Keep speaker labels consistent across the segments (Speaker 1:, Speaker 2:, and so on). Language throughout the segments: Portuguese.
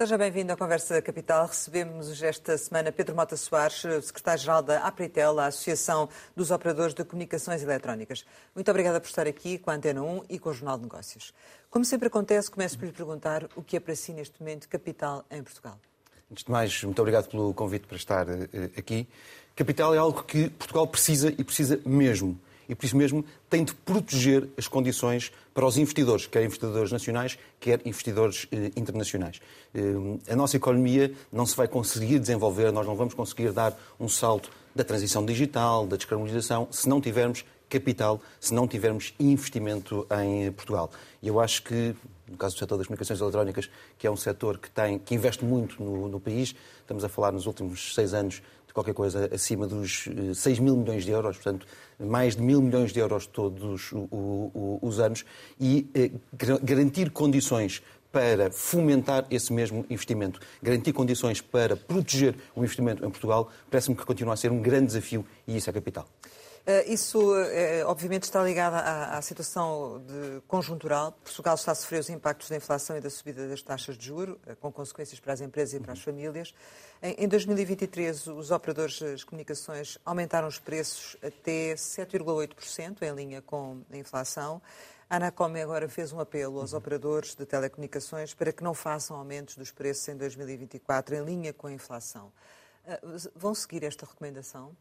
Speaker 1: Seja bem-vindo à Conversa da Capital. Recebemos esta semana Pedro Mota Soares, secretário-geral da Apritel, a Associação dos Operadores de Comunicações Eletrónicas. Muito obrigada por estar aqui com a Antena 1 e com o Jornal de Negócios. Como sempre acontece, começo por lhe perguntar o que é para si neste momento capital em Portugal.
Speaker 2: Antes de mais, muito obrigado pelo convite para estar uh, aqui. Capital é algo que Portugal precisa e precisa mesmo e, por isso mesmo, tem de proteger as condições para os investidores, quer investidores nacionais, quer investidores eh, internacionais. Eh, a nossa economia não se vai conseguir desenvolver, nós não vamos conseguir dar um salto da transição digital, da descarbonização, se não tivermos capital, se não tivermos investimento em Portugal. E eu acho que, no caso do setor das comunicações eletrónicas, que é um setor que, tem, que investe muito no, no país, estamos a falar nos últimos seis anos de qualquer coisa acima dos 6 eh, mil milhões de euros, portanto, mais de mil milhões de euros todos os anos, e eh, garantir condições para fomentar esse mesmo investimento, garantir condições para proteger o investimento em Portugal, parece-me que continua a ser um grande desafio e isso é capital.
Speaker 1: Eh, isso, eh, obviamente, está ligado à, à, situação de conjuntural. Portugal está a sofrer os impactos da inflação e da subida das taxas de juros, eh, com consequências para as empresas e para as famílias. Em, em 2023, os operadores de comunicações aumentaram os preços até 7,8%, em linha com a inflação. A Anacom agora fez um apelo aos operadores de telecomunicações para que não façam aumentos dos preços em 2024, em linha com a inflação. Vão seguir esta recomendação?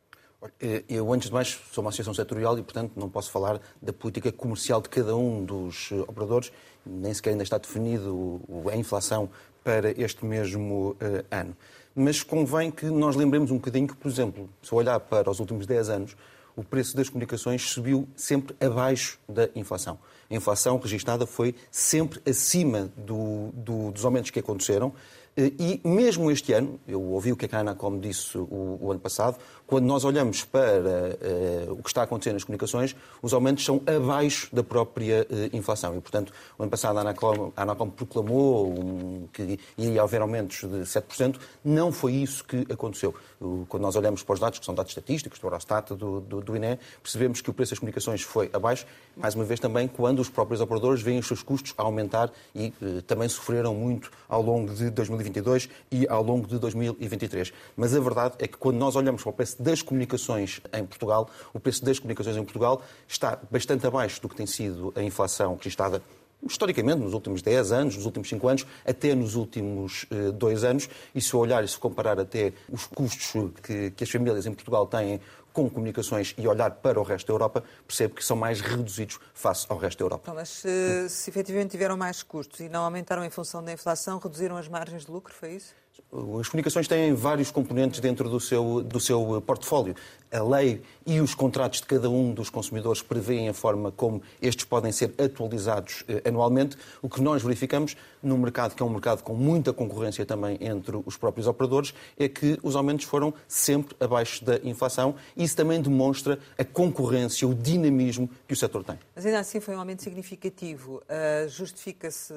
Speaker 2: Eh, eu, antes de mais, sou uma associação setorial e, portanto, não posso falar da política comercial de cada um dos eh, operadores, nem sequer ainda está definido a inflação para este mesmo uh, ano. Mas convém que nós lembremos um bocadinho que, por exemplo, se olhar para os últimos 10 anos, o preço das comunicações subiu sempre abaixo da inflação. A inflação registada foi sempre acima do, do, dos aumentos que aconteceram eh, e mesmo este ano, eu ouvi o que a Anacom disse o, o ano passado, quando nós olhamos para uh, o que está acontecendo nas comunicações, os aumentos são abaixo da própria uh, inflação. E, portanto, o ano passado a Anacom, a Anacom proclamou um, que ia haver aumentos de 7%. Não foi isso que aconteceu. Quando nós olhamos para os dados, que são dados estatísticos, do Eurostat, do, do, do INE, percebemos que o preço das comunicações foi abaixo, mais uma vez também quando os próprios operadores veem os seus custos a aumentar e uh, também sofreram muito ao longo de 2020 2022 e ao longo de 2023. Mas a verdade é que quando nós olhamos para o preço das comunicações em Portugal, o preço das comunicações em Portugal está bastante abaixo do que tem sido a inflação registrada historicamente, nos últimos 10 anos, nos últimos 5 anos, até nos últimos 2 eh, anos. E se olhar e se comparar até os custos que, que as famílias em Portugal têm com comunicações e olhar para o resto da Europa, percebe que são mais reduzidos face ao resto da Europa.
Speaker 1: Então, mas se, se efetivamente tiveram mais custos e não aumentaram em função da inflação, reduziram as margens de lucro, foi isso?
Speaker 2: As comunicações têm vários componentes dentro do seu, do seu portfólio. A lei e os contratos de cada um dos consumidores prevêem a forma como estes podem ser atualizados eh, anualmente. O que nós verificamos no mercado, que é um mercado com muita concorrência também entre os próprios operadores, é que os aumentos foram sempre abaixo da inflação e isso também demonstra a concorrência, o dinamismo que o setor tem.
Speaker 1: Mas ainda assim foi um aumento significativo. Uh, Justifica-se,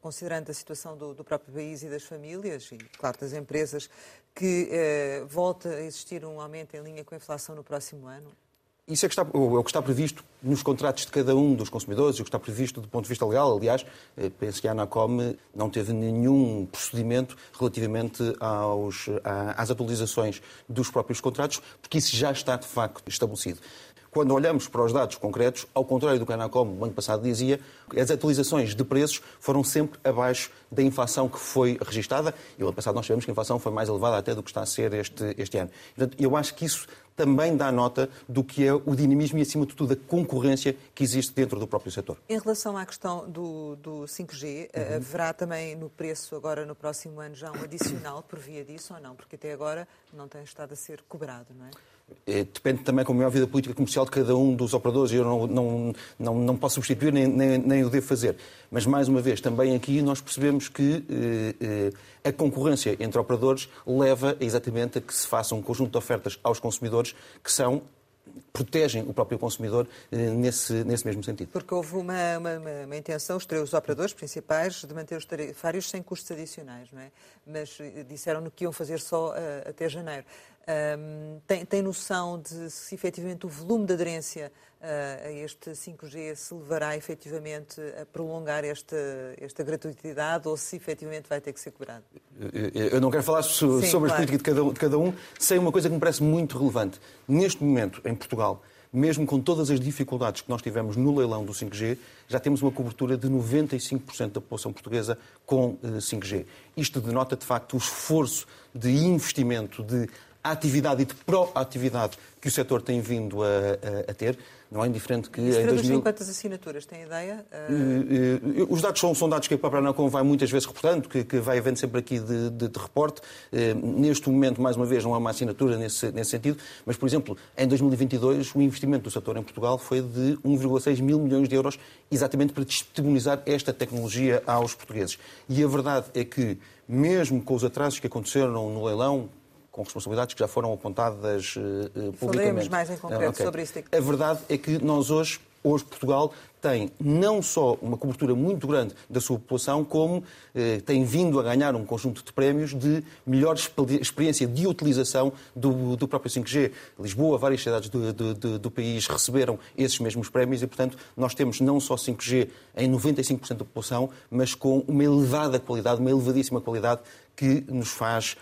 Speaker 1: considerando a situação do próprio país e das famílias, e claro, das empresas, que uh, volta a existir um aumento em linha com a inflação no próximo ano?
Speaker 2: Isso é, que é o que está previsto nos contratos de cada um dos consumidores, e o que está previsto do ponto de vista legal. Aliás, eh, penso que a Anacom não teve nenhum procedimento relativamente aos, às atualizações dos próprios contratos, porque isso já está de facto estabelecido. Quando olhamos para os dados concretos, ao contrário do que a Anacom no ano passado dizia, as atualizações de preços foram sempre abaixo da inflação que foi registada. E o ano passado nós sabemos que a inflação foi mais elevada até do que está a ser este, este ano. Portanto, eu acho que isso também dá nota do que é o dinamismo e, acima de tudo, a concorrência que existe dentro do próprio setor.
Speaker 1: Em relação à questão do, do 5G, eh, uhum. haverá também no preço, agora no próximo ano, já um adicional por via disso ou não? Porque até agora não tem estado a ser cobrado, não é?
Speaker 2: É, depende também, como é óbvio, da política comercial de cada um dos operadores e eu não, não, não, não posso substituir nem, nem, nem, o devo fazer. Mas, mais uma vez, também aqui nós percebemos que eh, eh, a concorrência entre operadores leva exatamente a que se faça um conjunto de ofertas aos consumidores que são protegem o próprio consumidor eh, nesse, nesse mesmo sentido.
Speaker 1: Porque houve uma, uma, uma intenção, os três operadores principais, de manter os tarifários sem custos adicionais, não é? Mas eh, disseram-no que iam fazer só uh, até janeiro. Um, tem, tem noção de se efetivamente o volume de aderência uh, a este 5G se levará efetivamente a prolongar esta, esta gratuidade ou se efetivamente vai ter que ser cobrado?
Speaker 2: Eu não quero falar sobre Sim, claro. as políticas de cada, de cada um, sem uma coisa que me parece muito relevante. Neste momento, em Portugal, mesmo com todas as dificuldades que nós tivemos no leilão do 5G, já temos uma cobertura de 95% da população portuguesa com 5G. Eh, Isto denota, de facto, o esforço de investimento, de atividade e de proatividade que o setor tem vindo a, a, a ter. Não é indiferente que.
Speaker 1: Isso em 2000... quantas assinaturas? Tem ideia? Uh...
Speaker 2: Os dados são, são, dados que a própria Anacom vai muitas vezes reportando, que, que vai havendo sempre aqui de, de, de reporte. Uh, neste momento, mais uma vez, não há uma assinatura nesse, nesse sentido, mas, por exemplo, em 2022, o investimento do setor em Portugal foi de 1,6 mil milhões de euros, exatamente para disponibilizar esta tecnologia aos portugueses. E a verdade é que, mesmo com os atrasos que aconteceram no leilão, com responsabilidades que já foram apontadas uh, publicamente.
Speaker 1: Falaremos mais em concreto okay. sobre isso.
Speaker 2: A verdade é que nós hoje, hoje Portugal tem não só uma cobertura muito grande da sua população, como eh, tem vindo a ganhar um conjunto de prémios de melhor experiência de utilização do, do próprio 5G. Lisboa, várias cidades do, do, do, país receberam esses mesmos prémios e, portanto, nós temos não só 5G em 95% da população, mas com uma elevada qualidade, uma elevadíssima qualidade que nos faz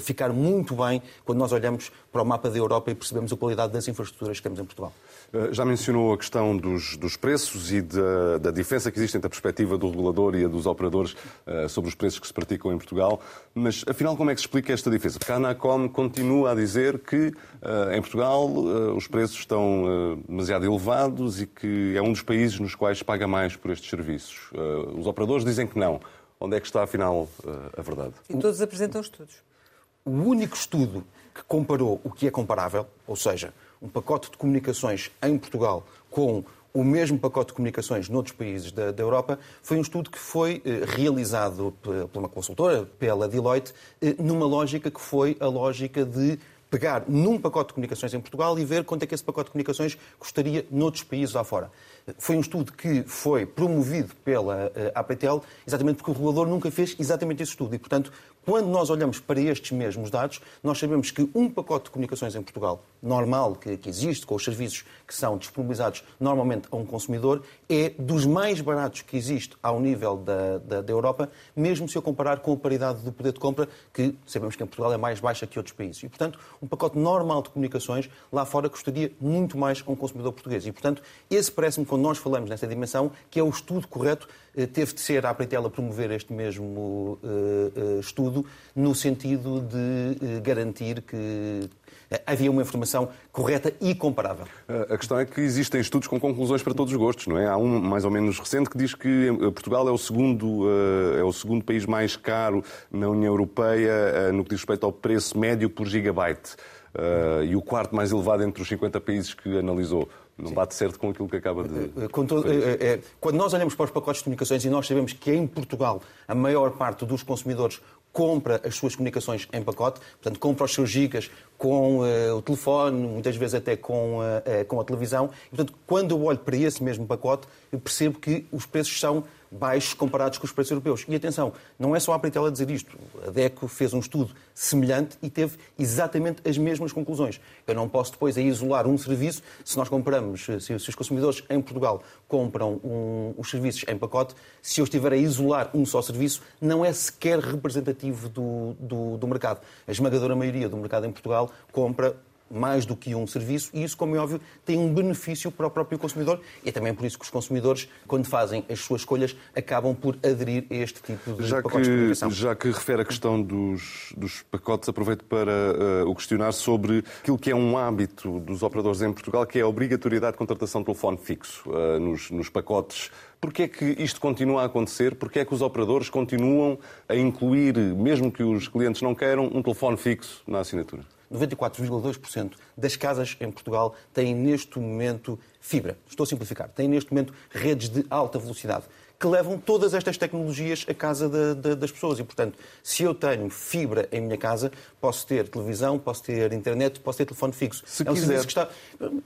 Speaker 2: ficar muito bem quando nós olhamos para o mapa da Europa e percebemos a qualidade das infraestruturas que temos em Portugal.
Speaker 3: Eh, já mencionou a questão dos, dos preços e da, da, diferença que existe entre a perspectiva do regulador e a dos operadores uh, sobre os preços que se praticam em Portugal, mas afinal como é que se explica esta diferença? Porque a Anacom continua a dizer que uh, em Portugal uh, os preços estão demasiado elevados e que é um dos países nos quais paga mais por estes serviços. os operadores dizem que não. Onde é que está, afinal, a verdade?
Speaker 1: E todos apresentam estudos.
Speaker 2: O único estudo que comparou o que é comparável, ou seja, um pacote de comunicações em Portugal com o mesmo pacote de comunicações noutros países da, da Europa, foi um estudo que foi eh, realizado por uma consultora, pela Deloitte, eh, numa lógica que foi a lógica de pegar num pacote de comunicações em Portugal e ver quanto é que esse pacote de comunicações custaria noutros países lá fora. Foi um estudo que foi promovido pela eh, APTL exatamente porque o regulador nunca fez exatamente esse estudo e, portanto, quando nós olhamos para estes mesmos dados, nós sabemos que um pacote de comunicações em Portugal, normal, que, que, existe, com os serviços que são disponibilizados normalmente a um consumidor, é dos mais baratos que existe ao nível da, da, da, Europa, mesmo se eu comparar com a paridade do poder de compra, que sabemos que em Portugal é mais baixa que outros países. E, portanto, um pacote normal de comunicações lá fora custaria muito mais a um consumidor português. E, portanto, esse parece-me, quando nós falamos nesta dimensão, que é o estudo correto teve de ser a Apretel a promover este mesmo uh, uh, estudo no sentido de garantir que havia uma informação correta e comparável.
Speaker 3: A questão é que existem estudos com conclusões para todos os gostos, não é? Há um mais ou menos recente que diz que Portugal é o segundo, é o segundo país mais caro na União Europeia no que diz respeito ao preço médio por gigabyte. e o quarto mais elevado entre os 50 países que analisou. Não Sim. bate certo com aquilo que acaba de.
Speaker 2: Todo, é, é, quando nós olhamos para os pacotes de comunicações e nós sabemos que em Portugal a maior parte dos consumidores compra as suas comunicações em pacote, portanto, compra os seus gigas com uh, o telefone, muitas vezes até com, uh, com a televisão. E, portanto, quando eu olho para esse mesmo pacote, eu percebo que os preços são baixos comparados com os preços europeus. E atenção, não é só a Apritel a dizer isto. A DECO fez um estudo semelhante e teve exatamente as mesmas conclusões. Eu não posso depois aí isolar um serviço, se nós compramos, se, os consumidores em Portugal compram um, os serviços em pacote, se eu estiver a isolar um só serviço, não é sequer representativo do, do, do mercado. A esmagadora maioria do mercado em Portugal compra mais do que um serviço e isso, como é óbvio, tem um benefício para o próprio consumidor e é também por isso que os consumidores, quando fazem as suas escolhas, acabam por aderir a este tipo de
Speaker 3: já
Speaker 2: pacotes
Speaker 3: que,
Speaker 2: de comunicação.
Speaker 3: Já que refere a questão dos, dos pacotes, aproveito para uh, o questionar sobre aquilo que é um hábito dos operadores em Portugal, que é a obrigatoriedade de contratação de telefone fixo uh, nos, nos pacotes Porquê é que isto continua a acontecer? Porquê é que os operadores continuam a incluir, mesmo que os clientes não queiram, um telefone fixo na assinatura?
Speaker 2: 94,2% das casas em Portugal têm neste momento fibra. Estou a simplificar. Têm neste momento redes de alta velocidade que levam todas estas tecnologias à casa de, de, das pessoas. E, portanto, se eu tenho fibra em minha casa, posso ter televisão, posso ter internet, posso ter telefone fixo.
Speaker 3: Se, é um quiser...
Speaker 2: está...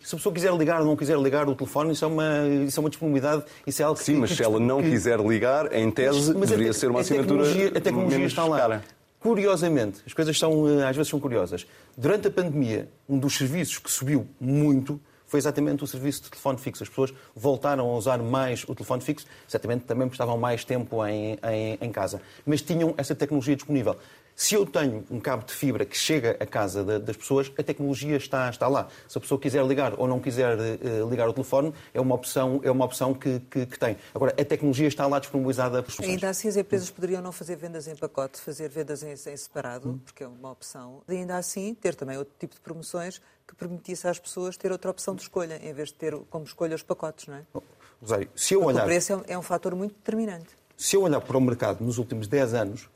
Speaker 2: se a pessoa quiser ligar ou não quiser ligar o telefone, isso é uma, isso é uma disponibilidade. Isso é algo
Speaker 3: Sim, que, mas se ela não que... quiser ligar, em tese, mas deveria ser uma assinatura. A tecnologia, a tecnologia está lá. Cara.
Speaker 2: Curiosamente, as coisas são, eh, às vezes são curiosas. Durante a pandemia, um dos serviços que subiu muito foi exatamente o serviço de telefone fixo. As pessoas voltaram a usar mais o telefone fixo, exatamente também porque estavam mais tempo em, em, em casa. Mas tinham essa tecnologia disponível. Se eu tenho um cabo de fibra que chega à casa das pessoas, a tecnologia está, está lá. Se a pessoa quiser ligar ou não quiser uh, ligar o telefone, é uma opção, é uma opção que, que, que, tem. Agora, a tecnologia está lá disponibilizada
Speaker 1: por pessoas. Ainda assim, as empresas poderiam não fazer vendas em pacote, fazer vendas em, em separado, hum. porque é uma opção. E ainda assim, ter também outro tipo de promoções que permitisse às pessoas ter outra opção de escolha, em vez de ter como escolha os pacotes, não é?
Speaker 2: Rosário, se eu olhar...
Speaker 1: o preço é, é um fator muito determinante.
Speaker 2: Se eu olhar para o mercado nos últimos 10 anos,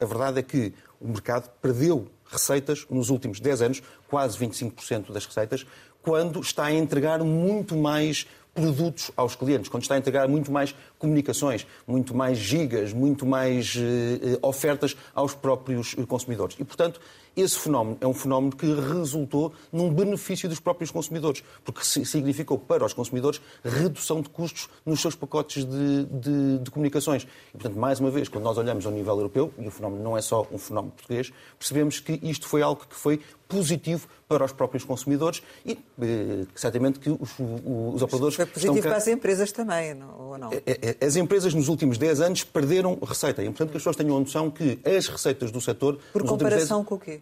Speaker 2: a verdade é que o mercado perdeu receitas nos últimos 10 anos, quase 25% das receitas, quando está a entregar muito mais produtos aos clientes, quando está a entregar muito mais comunicações, muito mais gigas, muito mais uh, ofertas aos próprios consumidores. E, portanto, esse fenómeno é um fenómeno que resultou num benefício dos próprios consumidores, porque significou para os consumidores redução de custos nos seus pacotes de, de, de, comunicações. E, portanto, mais uma vez, quando nós olhamos ao nível europeu, e o fenómeno não é só um fenómeno português, percebemos que isto foi algo que foi positivo para os próprios consumidores e eh, certamente que os, os operadores.
Speaker 1: Foi positivo estão... para as empresas também, não, ou não? É,
Speaker 2: é, as empresas nos últimos 10 anos perderam receita. É importante que as pessoas tenham a noção que as receitas do setor.
Speaker 1: Por comparação 10... com o quê?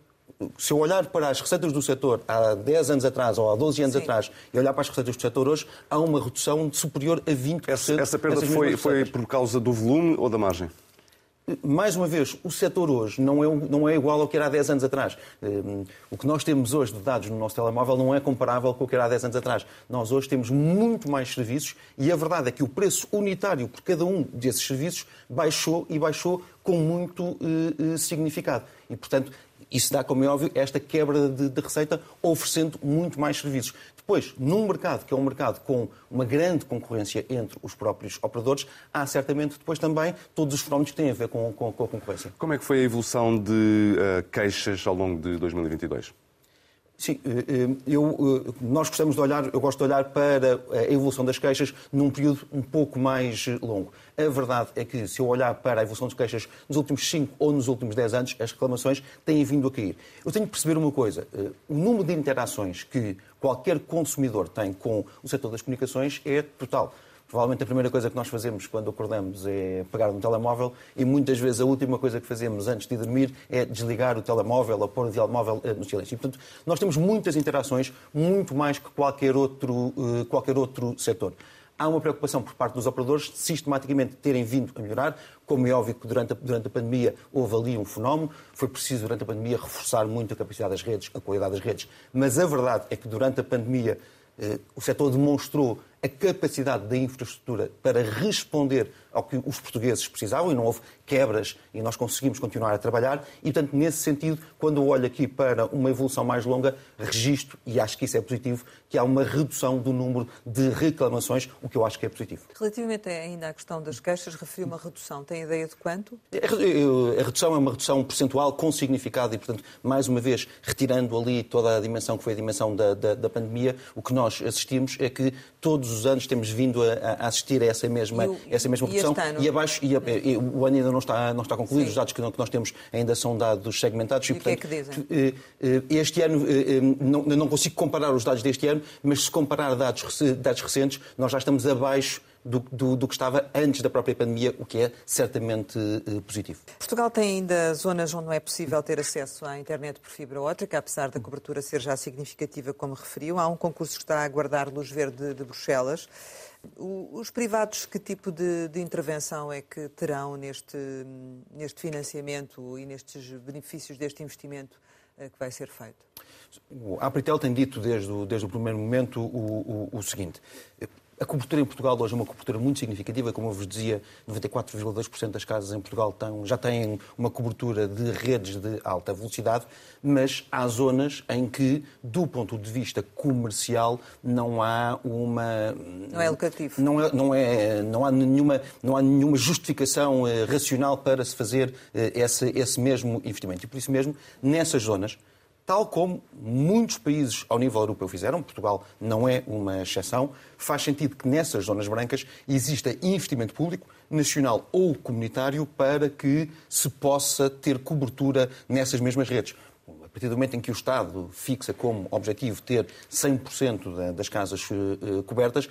Speaker 2: se eu olhar para as receitas do setor há 10 anos atrás ou há 12 anos Sim. atrás e olhar para as receitas do setor hoje, há uma redução superior a 20%.
Speaker 3: Essa, essa perda foi, foi por causa do volume ou da margem?
Speaker 2: Mais uma vez, o setor hoje não é, não é igual ao que era há 10 anos atrás. Hum, o que nós temos hoje de dados no nosso telemóvel não é comparável com o que era há 10 anos atrás. Nós hoje temos muito mais serviços e a verdade é que o preço unitário por cada um desses serviços baixou e baixou com muito uh, significado. E, portanto, isso dá, como é óbvio, esta quebra de, de, receita, oferecendo muito mais serviços. Depois, num mercado que é um mercado com uma grande concorrência entre os próprios operadores, há certamente depois também todos os fenómenos que têm a ver com, com, com a concorrência.
Speaker 3: Como é que foi a evolução de uh, queixas ao longo de 2022?
Speaker 2: Sim, eh, eh, eu, nós gostamos de olhar, eu gosto de olhar para a evolução das queixas num período um pouco mais longo. A verdade é que, se eu olhar para a evolução das queixas nos últimos 5 ou nos últimos 10 anos, as reclamações têm vindo a cair. Eu tenho que perceber uma coisa: o número de interações que qualquer consumidor tem com o setor das comunicações é total. Provavelmente a primeira coisa que nós fazemos quando acordamos é pegar no telemóvel e muitas vezes a última coisa que fazemos antes de dormir é desligar o telemóvel ou pôr o telemóvel eh, no silêncio. E, portanto, nós temos muitas interações, muito mais que qualquer outro, eh, qualquer outro setor há uma preocupação por parte dos operadores de sistematicamente terem vindo a melhorar. Como é óbvio que durante a, durante a pandemia houve ali um fenómeno, foi preciso durante a pandemia reforçar muito a capacidade das redes, a qualidade das redes. Mas a verdade é que durante a pandemia eh, o setor demonstrou a capacidade da infraestrutura para responder ao que os portugueses precisavam e não houve quebras e nós conseguimos continuar a trabalhar. E, portanto, nesse sentido, quando eu olho aqui para uma evolução mais longa, registro, e acho que isso é positivo, que há uma redução do número de reclamações, o que eu acho que é positivo.
Speaker 1: Relativamente ainda à questão das queixas, referiu uma redução. Tem ideia de quanto?
Speaker 2: A redução é uma redução percentual com significado e, portanto, mais uma vez, retirando ali toda a dimensão que foi a dimensão da, da, da pandemia, o que nós assistimos é que todos os anos temos vindo a, a assistir a essa mesma, o, essa mesma redução. E, e abaixo, e, e, o ano ainda não está, não está concluído, Sim. os dados que, que, nós temos ainda são dados segmentados.
Speaker 1: E, e portanto, que é que dizem?
Speaker 2: Eh, eh, este ano, eh, não, não consigo comparar os dados deste ano, mas se comparar dados, dados recentes, nós já estamos abaixo do, do, do, que estava antes da própria pandemia, o que é certamente uh, positivo.
Speaker 1: Portugal tem ainda zonas onde não é possível ter acesso à internet por fibra óptica, apesar da cobertura ser já significativa, como referiu. Há um concurso que está a aguardar luz verde de Bruxelas. Os privados, que tipo de, de, intervenção é que terão neste, neste financiamento e nestes benefícios deste investimento uh, que vai ser feito?
Speaker 2: A Apritel tem dito desde o, desde o primeiro momento o, o, o seguinte. A cobertura em Portugal hoje é uma cobertura muito significativa, como eu vos dizia, 94,2% das casas em Portugal têm, já têm uma cobertura de redes de alta velocidade, mas há zonas em que, do ponto de vista comercial, não há uma...
Speaker 1: Não é lucrativo.
Speaker 2: Não, é, não, é, não, há, nenhuma, não há nenhuma justificação eh, racional para se fazer eh, esse, esse mesmo investimento. E por isso mesmo, nessas zonas, tal como muitos países ao nível europeu fizeram, Portugal não é uma exceção, faz sentido que nessas zonas brancas exista investimento público, nacional ou comunitário para que se possa ter cobertura nessas mesmas redes. A partir do momento em que o Estado fixa como objetivo ter 100% das casas eh, cobertas,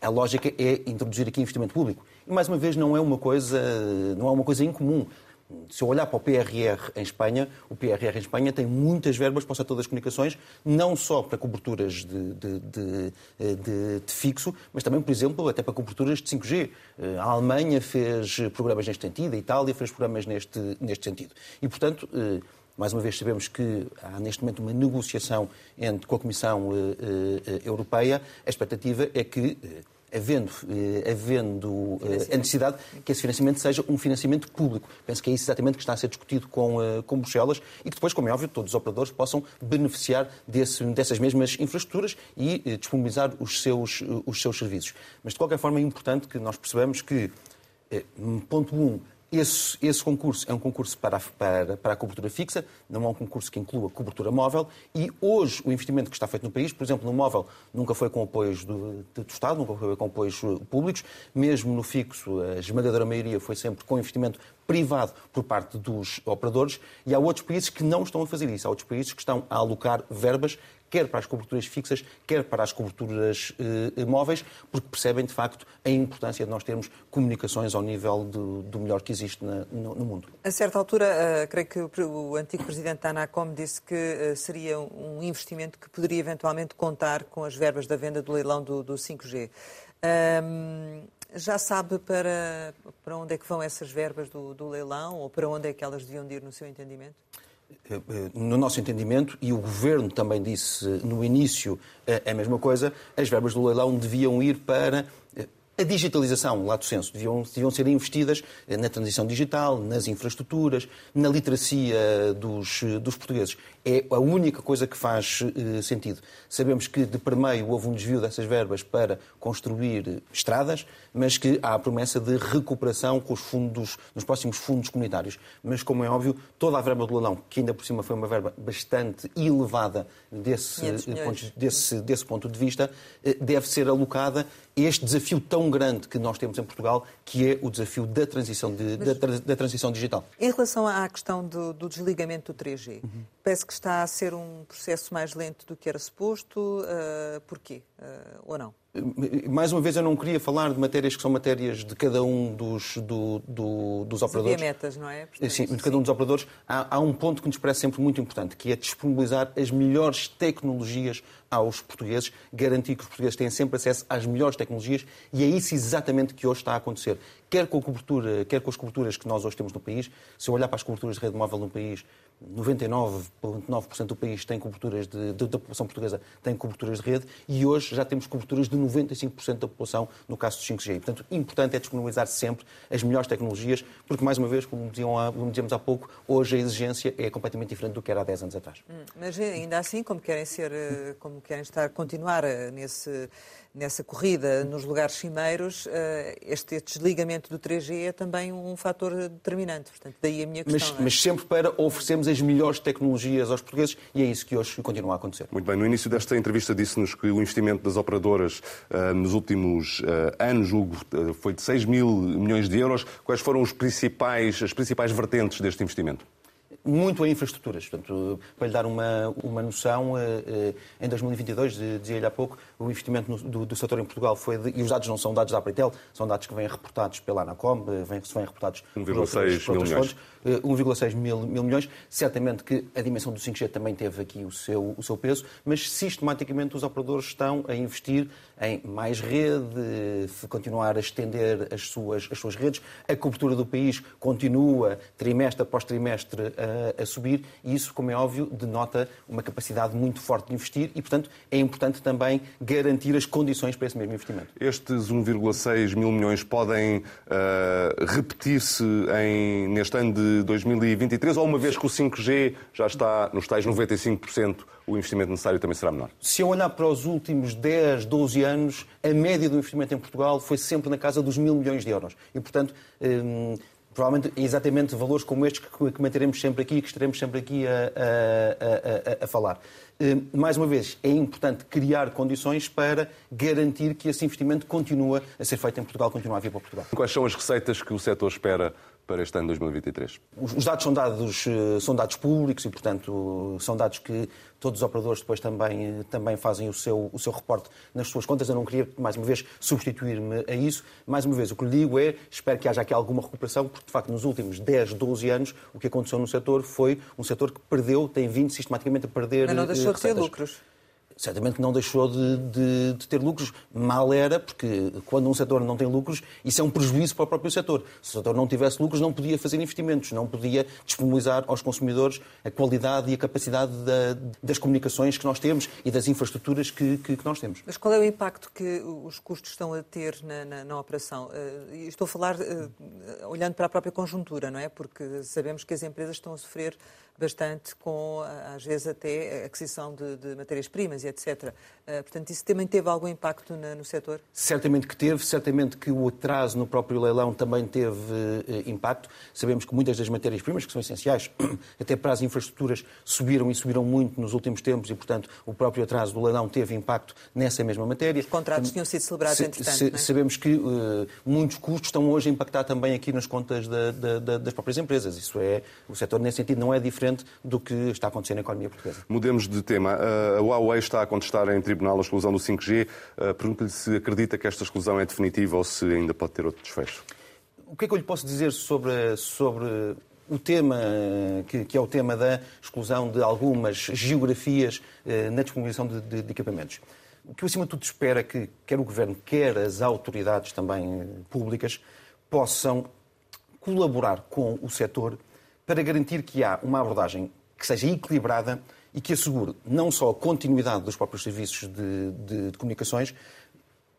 Speaker 2: a lógica é introduzir aqui investimento público. E mais uma vez não é uma coisa, não é uma coisa incomum. Se eu olhar para o PRR em Espanha, o PRR em Espanha tem muitas verbas para o setor das comunicações, não só para coberturas de, de, de, de, fixo, mas também, por exemplo, até para coberturas de 5G. Eh, a Alemanha fez programas neste sentido, a Itália fez programas neste, neste sentido. E, portanto, eh, mais uma vez sabemos que há neste momento uma negociação entre, com a Comissão eh, Europeia. A expectativa é que havendo, eh, havendo eh, a necessidade que esse financiamento seja um financiamento público. Penso que é isso exatamente que está a ser discutido com, eh, com Bruxelas e que depois, como é óbvio, todos os operadores possam beneficiar desse, dessas mesmas infraestruturas e disponibilizar os seus, os seus serviços. Mas, de qualquer forma, é importante que nós percebamos que, ponto um, esse, esse, concurso é um concurso para a, para, para a, cobertura fixa, não é um concurso que inclua cobertura móvel e hoje o investimento que está feito no país, por exemplo, no móvel, nunca foi com apoios do, do Estado, nunca foi com apoios públicos, mesmo no fixo, a esmagadora maioria foi sempre com investimento privado por parte dos operadores e há outros países que não estão a fazer isso. Há outros países que estão a alocar verbas quer para as coberturas fixas, quer para as coberturas eh, móveis, porque percebem, de facto, a importância de nós termos comunicações ao nível do, do melhor que existe na, no, no, mundo.
Speaker 1: A certa altura, uh, creio que o antigo presidente da ANACOM disse que uh, seria um investimento que poderia eventualmente contar com as verbas da venda do leilão do, do 5G. Um, já sabe para, para onde é que vão essas verbas do, do leilão ou para onde é que elas deviam ir no seu entendimento?
Speaker 2: Eh, eh, no nosso entendimento, e o Governo também disse no início eh, a mesma coisa, as verbas do leilão deviam ir para a digitalização, lá do senso, deviam, deviam ser investidas na transição digital, nas infraestruturas, na literacia dos, dos portugueses. É a única coisa que faz uh, sentido. Sabemos que de primeiro houve um desvio dessas verbas para construir estradas, mas que há a promessa de recuperação com os fundos, nos próximos fundos comunitários. Mas, como é óbvio, toda a verba do leilão, que ainda por cima foi uma verba bastante elevada desse, ponto, desse, desse ponto de vista, uh, deve ser alocada este desafio tão grande que nós temos em Portugal, que é o desafio da transição, de, Mas, da, da, transição digital.
Speaker 1: Em relação à questão do, do desligamento do 3G, uhum. parece que está a ser um processo mais lento do que era suposto. Uh, porquê? Uh, ou não?
Speaker 2: Mais uma vez, eu não queria falar de matérias que são matérias de cada um dos, do, do, dos operadores.
Speaker 1: metas, não é?
Speaker 2: Portanto, sim, de cada um dos operadores. Há, há, um ponto que nos parece sempre muito importante, que é disponibilizar as melhores tecnologias aos portugueses, garantir que os portugueses têm sempre acesso às melhores tecnologias e é isso exatamente que hoje está a acontecer. Quer com a cobertura, quer com as coberturas que nós hoje temos no país, se eu olhar para as coberturas de rede móvel no país, 99,9% do país tem coberturas de, de, da população portuguesa tem coberturas de rede e hoje já temos coberturas de 95% da população no caso dos 5G. Portanto, importante é disponibilizar sempre as melhores tecnologias, porque, mais uma vez, como, diziam como dizíamos há pouco, hoje a exigência é completamente diferente do que era há 10 anos atrás. Hum,
Speaker 1: mas ainda assim, como querem ser, eh, como querem estar, continuar eh, nesse nessa corrida nos lugares cimeiros, eh, este desligamento do 3G é também um fator determinante. Portanto, daí a minha questão.
Speaker 2: Mas, é? mas, sempre para oferecermos as melhores tecnologias aos portugueses e é isso que hoje continua a acontecer.
Speaker 3: Muito bem. No início desta entrevista disse-nos que o investimento das operadoras uh, nos últimos uh, anos, Hugo, uh, foi de 6 mil milhões de euros. Quais foram os principais, as principais vertentes deste investimento?
Speaker 2: Muito em infraestruturas. Portanto, para lhe dar uma, uma noção, eh, eh, em 2022, dizia-lhe há pouco, o investimento no, do, do, setor em Portugal foi, de, e os dados não são dados da Apritel, são dados que vêm reportados pela Anacom, eh, vêm, se vêm reportados
Speaker 3: 1,6 mil milhões.
Speaker 2: 1,6 mil, mil milhões. Certamente que a dimensão do 5G também teve aqui o seu, o seu peso, mas sistematicamente os operadores estão a investir em mais rede, continuar a estender as suas, as suas redes. A cobertura do país continua, trimestre após trimestre, a, a subir e isso, como é óbvio, denota uma capacidade muito forte de investir e, portanto, é importante também garantir as condições para esse mesmo investimento.
Speaker 3: Estes 1,6 mil milhões podem uh, repetir-se neste ano de 2023 ou uma vez que o 5G já está nos tais 95%, o investimento necessário também será menor?
Speaker 2: Se eu olhar para os últimos 10, 12 anos, a média do investimento em Portugal foi sempre na casa dos mil milhões de euros. E, portanto, hum, provavelmente exatamente valores como estes que, que manteremos sempre aqui e que estaremos sempre aqui a, a, a, a falar. Eh, mais uma vez, é importante criar condições para garantir que esse investimento continua a ser feito em Portugal, continua a vir para Portugal.
Speaker 3: Quais são as receitas que o setor espera para este ano 2023?
Speaker 2: Os dados são dados, eh, são dados públicos e, portanto, são dados que todos os operadores depois também, eh, também fazem o seu, o seu reporte nas suas contas. Eu não queria, mais uma vez, substituir-me a isso. Mais uma vez, o que lhe digo é, espero que haja aqui alguma recuperação, porque, de facto, nos últimos 10, 12 anos, o que aconteceu no setor foi um setor que perdeu, tem vindo sistematicamente a perder
Speaker 1: Mas não deixou de ter lucros
Speaker 2: certamente não deixou de, de, de, ter lucros. Mal era, porque quando um setor não tem lucros, isso é um prejuízo para o próprio setor. Se o setor não tivesse lucros, não podia fazer investimentos, não podia disponibilizar aos consumidores a qualidade e a capacidade da, das comunicações que nós temos e das infraestruturas que, que, que, nós temos.
Speaker 1: Mas qual é o impacto que os custos estão a ter na, na, na operação? Uh, estou a falar uh, olhando para a própria conjuntura, não é? Porque sabemos que as empresas estão a sofrer bastante com, às vezes, até a aquisição de, de matérias-primas e etc. Eh, portanto, isso também teve algum impacto na, no setor?
Speaker 2: Certamente que teve, certamente que o atraso no próprio leilão também teve uh, impacto. Sabemos que muitas das matérias-primas, que são essenciais, até para as infraestruturas, subiram e subiram muito nos últimos tempos e, portanto, o próprio atraso do leilão teve impacto nessa mesma matéria. Os
Speaker 1: contratos tinham sido celebrados, se, entretanto, se, é?
Speaker 2: Sabemos que uh, muitos custos estão hoje a impactar também aqui nas contas da, da, da, das próprias empresas. Isso é, o setor, nesse sentido, não é diferente diferente do que está acontecendo na economia portuguesa.
Speaker 3: Mudemos de tema. A Huawei está a contestar em tribunal a exclusão do 5G. Pergunto-lhe se acredita que esta exclusão é definitiva ou se ainda pode ter outro desfecho.
Speaker 2: O que é que eu lhe posso dizer sobre, sobre o tema, que, que, é o tema da exclusão de algumas geografias eh, na disponibilização de, de, de, equipamentos. O que eu, acima de tudo, espero é que quer o Governo, quer as autoridades também eh, públicas possam colaborar com o setor para garantir que há uma abordagem que seja equilibrada e que assegure não só a continuidade dos próprios serviços de, de, de comunicações,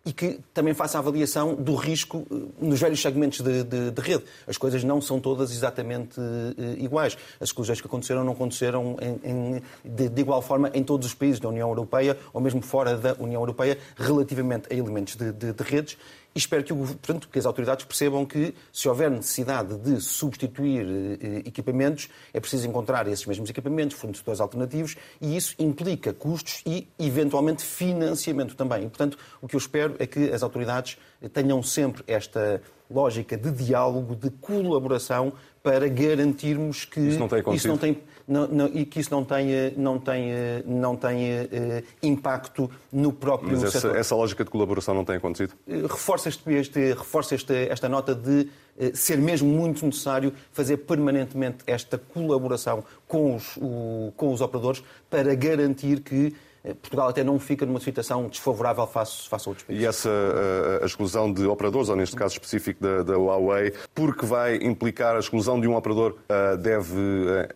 Speaker 2: e que também faça a avaliação do risco eh, nos vários segmentos de, de, de rede. As coisas não são todas exatamente uh, iguais. As exclusões que aconteceram não aconteceram em, em, de, de, igual forma em todos os países da União Europeia ou mesmo fora da União Europeia relativamente a elementos de redes e espero que, portanto, que as autoridades percebam que, se houver necessidade de substituir eh, equipamentos, é preciso encontrar esses mesmos equipamentos, fornecedores alternativos, e isso implica custos e, eventualmente, financiamento também. E, portanto, o que eu espero é que as autoridades tenham sempre esta lógica de diálogo, de colaboração, para garantirmos que
Speaker 3: isso não tem,
Speaker 2: isso não tem não, não, e que isso não tenha, não tenha, não tenha uh, impacto no próprio
Speaker 3: Mas essa,
Speaker 2: setor.
Speaker 3: essa lógica de colaboração não tem acontecido?
Speaker 2: Uh, reforça, este, este, reforça este, esta nota de uh, ser mesmo muito necessário fazer permanentemente esta colaboração com os, o, com os operadores para garantir que eh, Portugal até não fica numa situação desfavorável face, face a outros países.
Speaker 3: E essa a, a exclusão de operadores, ou neste caso específico da, da, Huawei, porque vai implicar a exclusão de um operador, uh, deve,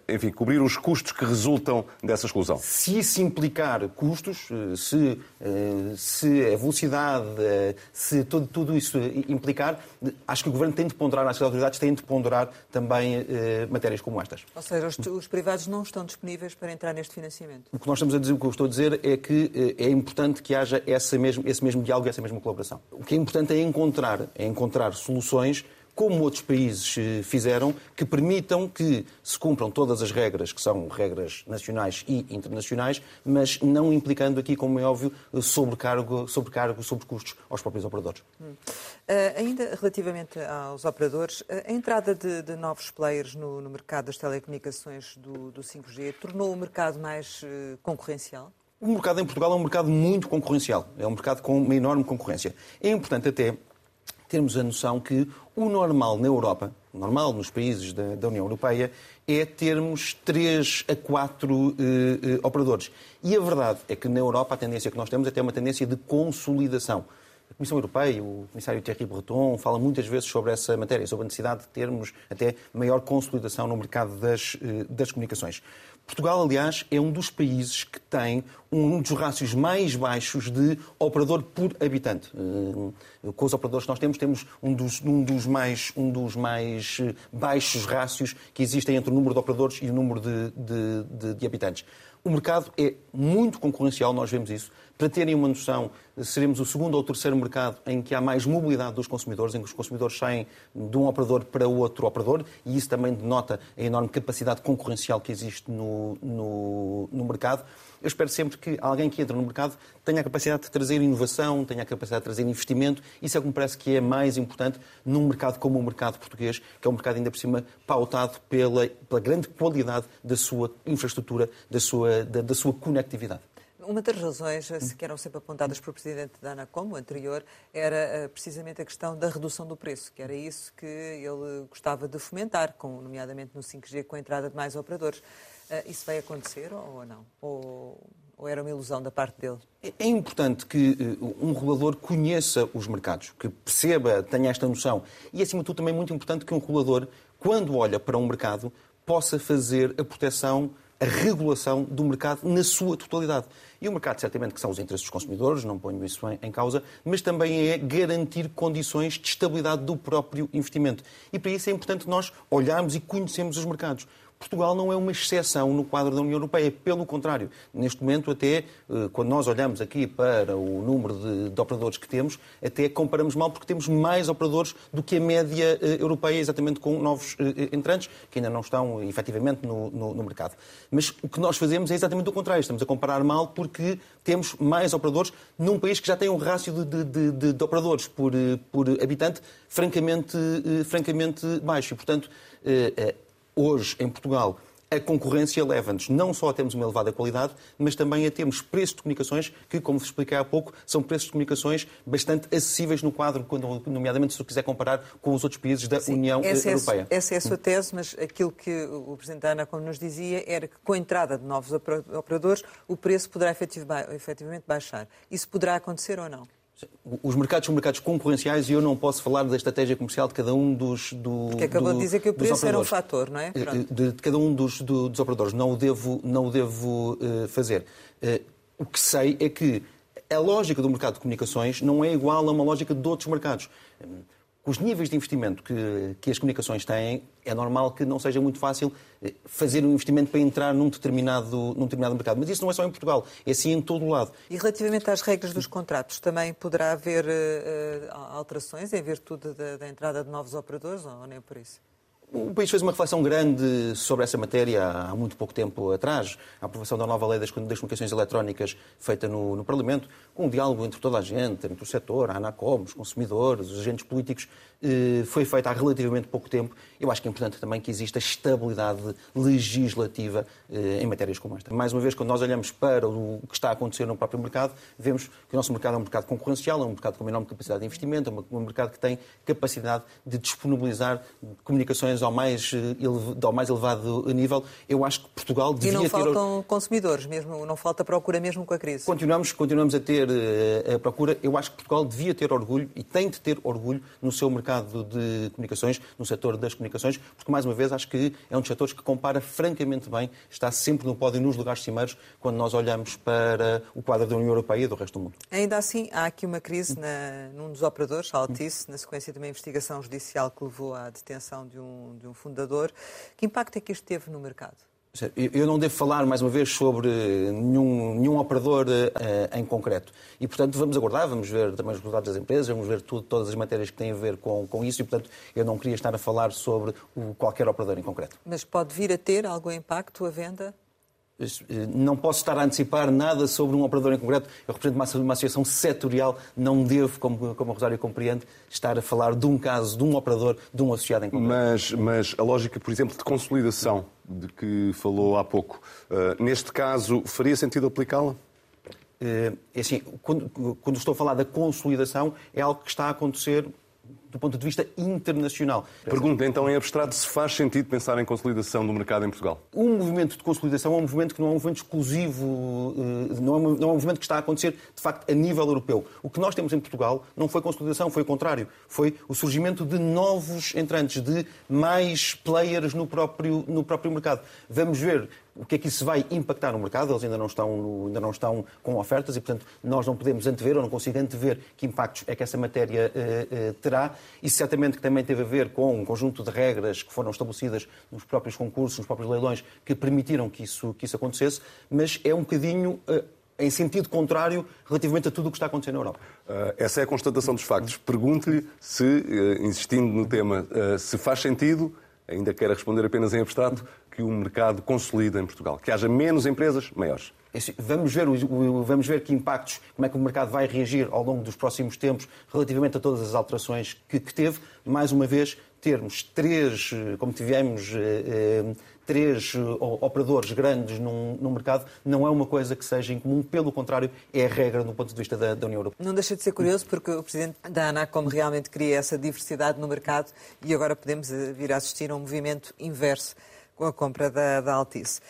Speaker 3: enfim, cobrir os custos que resultam dessa exclusão?
Speaker 2: Se isso implicar custos, se, se a velocidade, se tudo, tudo isso implicar, acho que o Governo tem de ponderar, as autoridades têm de ponderar também matérias como estas.
Speaker 1: Ou seja, os, os privados não estão disponíveis para entrar neste financiamento?
Speaker 2: O que nós estamos a dizer, o que eu estou a dizer é que eh, é importante que haja essa mesmo, esse mesmo diálogo e essa mesma colaboração. O que é importante é encontrar, é encontrar soluções como outros países eh, fizeram, que permitam que se cumpram todas as regras, que são regras nacionais e internacionais, mas não implicando aqui, como é óbvio, sobrecargo, sobrecargo sobre custos aos próprios operadores.
Speaker 1: Uh, ainda relativamente aos operadores, a entrada de, de novos players no, no, mercado das telecomunicações do, do 5G tornou o mercado mais uh, concorrencial?
Speaker 2: O mercado em Portugal é um mercado muito concorrencial, é um mercado com uma enorme concorrência. É importante até termos a noção que o normal na Europa, o normal nos países da, da União Europeia, é termos 3 a 4 uh, uh, operadores. E a verdade é que na Europa a tendência que nós temos é ter uma tendência de consolidação. A Comissão Europeia, o Comissário Thierry Breton, fala muitas vezes sobre essa matéria, sobre a necessidade de termos até maior consolidação no mercado das, uh, das comunicações. Portugal, aliás, é um dos países que tem um dos rácios mais baixos de operador por habitante. Eh, com os operadores que nós temos, temos um dos, um dos, mais, um dos mais eh, baixos rácios que existem entre o número de operadores e o número de, de, de, de habitantes. O mercado é muito concorrencial, nós vemos isso. Para terem uma noção, seremos o segundo ou terceiro mercado em que há mais mobilidade dos consumidores, em que os consumidores saem de um operador para outro operador, e isso também denota a enorme capacidade concorrencial que existe no, no, no mercado. Eu espero sempre que alguém que entra no mercado tenha a capacidade de trazer inovação, tenha a capacidade de trazer investimento. Isso é o que me parece que é mais importante num mercado como o mercado português, que é um mercado ainda por cima pautado pela, pela grande qualidade da sua infraestrutura, da sua, da, da sua conectividade.
Speaker 1: Uma das razões que eram sempre apontadas pelo Presidente da ANACOM, o anterior, era eh, precisamente a questão da redução do preço, que era isso que ele gostava de fomentar, com, nomeadamente no 5G, com a entrada de mais operadores. Eh, isso vai acontecer ou não? Ou, ou era uma ilusão da parte dele?
Speaker 2: É, é importante que eh, um regulador conheça os mercados, que perceba, tenha esta noção. E, acima de tudo, também é muito importante que um regulador, quando olha para um mercado, possa fazer a proteção a regulação do mercado na sua totalidade. E o mercado, certamente, que são os interesses dos consumidores, não ponho isso em, causa, mas também é garantir condições de estabilidade do próprio investimento. E para isso é importante nós olharmos e conhecermos os mercados. Portugal não é uma exceção no quadro da União Europeia, pelo contrário. Neste momento, até eh, quando nós olhamos aqui para o número de, de, operadores que temos, até comparamos mal porque temos mais operadores do que a média eh, europeia, exatamente com novos eh, entrantes, que ainda não estão efetivamente no, no, no, mercado. Mas o que nós fazemos é exatamente o contrário. Estamos a comparar mal porque temos mais operadores num país que já tem um rácio de, de, de operadores por, por habitante francamente, francamente baixo. E, portanto, hoje em Portugal a concorrência leva-nos não só a termos uma elevada qualidade, mas também a termos preços de comunicações que, como vos expliquei há pouco, são preços de comunicações bastante acessíveis no quadro, nomeadamente se quiser comparar com os outros países da Sim, União
Speaker 1: essa
Speaker 2: Europeia.
Speaker 1: É, essa é a sua tese, mas aquilo que o Presidente Ana, como nos dizia, era que com a entrada de novos operadores o preço poderá efetivamente baixar. Isso poderá acontecer ou não?
Speaker 2: Os mercados são mercados concorrenciais e eu não posso falar da estratégia comercial de cada um dos. Do,
Speaker 1: Porque acabou
Speaker 2: do,
Speaker 1: de dizer que o preço era um fator, não é?
Speaker 2: De, de, cada um dos, do, dos operadores. Não o devo, não o devo uh, fazer. Uh, o que sei é que a lógica do mercado de comunicações não é igual a uma lógica de outros mercados os níveis de investimento que, que, as comunicações têm, é normal que não seja muito fácil eh, fazer um investimento para entrar num determinado, num determinado mercado. Mas isso não é só em Portugal, é assim em todo o lado.
Speaker 1: E relativamente às regras dos contratos, também poderá haver uh, alterações em virtude da, da entrada de novos operadores ou nem por isso?
Speaker 2: O país fez uma reflexão grande sobre essa matéria há muito pouco tempo atrás. A aprovação da nova lei das, comunicações eletrónicas feita no, no, Parlamento, com um diálogo entre toda a gente, entre o setor, a ANACOM, os consumidores, os agentes políticos, eh, foi feita há relativamente pouco tempo. Eu acho que é importante também que exista estabilidade legislativa eh, em matérias como esta. Mais uma vez, quando nós olhamos para o que está a acontecer no próprio mercado, vemos que o nosso mercado é um mercado concorrencial, é um mercado com uma enorme capacidade de investimento, é um mercado que tem capacidade de disponibilizar comunicações ao mais, eh, ao mais elevado nível, eu acho que Portugal devia ter...
Speaker 1: E não
Speaker 2: faltam
Speaker 1: ter... consumidores, mesmo, não falta procura mesmo com a crise?
Speaker 2: Continuamos, continuamos a ter uh, a procura. Eu acho que Portugal devia ter orgulho e tem de ter orgulho no seu mercado de comunicações, no setor das comunicações, porque, mais uma vez, acho que é um dos setores que compara francamente bem, está sempre no pódio nos lugares cimeiros quando nós olhamos para o quadro da União Europeia e do resto do mundo.
Speaker 1: Ainda assim, há aqui uma crise na, num dos operadores, a Altice, na sequência de uma investigação judicial que levou à detenção de um de um fundador. Que impacto é que isto teve no mercado?
Speaker 2: Eu não devo falar, mais uma vez, sobre nenhum, nenhum operador uh, em concreto. E, portanto, vamos aguardar, vamos ver também os resultados das empresas, vamos ver tudo, todas as matérias que têm a ver com, com isso e, portanto, eu não queria estar a falar sobre o, qualquer operador em concreto.
Speaker 1: Mas pode vir a ter algum impacto a venda
Speaker 2: não posso estar a antecipar nada sobre um operador em concreto. Eu represento uma, uma associação setorial, não devo, como, como a Rosário compreende, estar a falar de um caso, de um operador, de um associado em concreto.
Speaker 3: Mas, mas a lógica, por exemplo, de consolidação, de que falou há pouco, uh, neste caso, faria sentido aplicá-la?
Speaker 2: Uh, é assim, quando, quando estou a falar da consolidação, é algo que está a acontecer do ponto de vista internacional.
Speaker 3: Pergunta então em abstrato se faz sentido pensar em consolidação do mercado em Portugal.
Speaker 2: Um movimento de consolidação é um movimento que não é um movimento exclusivo, eh, não é, um, não é um movimento que está a acontecer de facto a nível europeu. O que nós temos em Portugal não foi consolidação, foi o contrário. Foi o surgimento de novos entrantes, de mais players no próprio, no próprio mercado. Vamos ver o que é que isso vai impactar no mercado? Eles ainda não estão, ainda não estão com ofertas e, portanto, nós não podemos antever ou não consigo antever que impactos é que essa matéria uh, uh, terá, Isso certamente que também teve a ver com um conjunto de regras que foram estabelecidas nos próprios concursos, nos próprios leilões, que permitiram que isso, que isso acontecesse, mas é um bocadinho uh, em sentido contrário relativamente a tudo o que está acontecendo na Europa.
Speaker 3: Essa é a constatação dos factos. Pergunto-lhe se, insistindo no tema, se faz sentido, ainda quer responder apenas em abstrato, que o mercado consolida em Portugal, que haja menos empresas maiores.
Speaker 2: É assim, vamos ver, vamos ver que impactos, como é que o mercado vai reagir ao longo dos próximos tempos relativamente a todas as alterações que, que teve. Mais uma vez, termos três, como tivemos, eh, eh, três operadores grandes num, num, mercado não é uma coisa que seja incomum, pelo contrário, é a regra do ponto de vista da, da União Europeia.
Speaker 1: Não deixa de ser curioso porque o Presidente da ANACOM realmente queria essa diversidade no mercado e agora podemos eh, vir a assistir a um movimento inverso com a compra da, da Altice.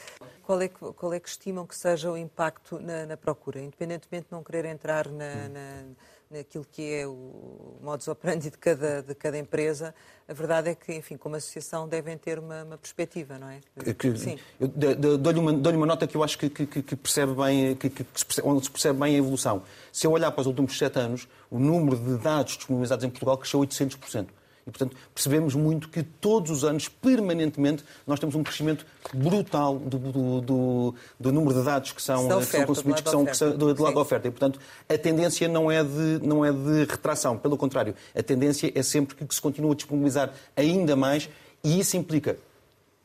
Speaker 1: Qual é, que, qual é que estimam que seja o impacto na, na procura, independentemente de não querer entrar na, na naquilo que é o modus operandi de cada, de cada empresa, a verdade é que, enfim, como associação devem ter uma, uma perspectiva, não é?
Speaker 2: Que, Sim. Dou-lhe uma, dou uma, nota que eu acho que, que, que percebe bem, que, que, onde se percebe bem a evolução. Se eu olhar para os últimos sete anos, o número de dados disponibilizados em Portugal cresceu 800%. E, portanto, percebemos muito que todos os anos, permanentemente, nós temos um crescimento brutal do, do, do, do número de dados que são, oferta, que são consumidos, que são, que são do, do lado da oferta. E, portanto, a tendência não é, de, não é de retração. Pelo contrário, a tendência é sempre que se continua a disponibilizar ainda mais e isso implica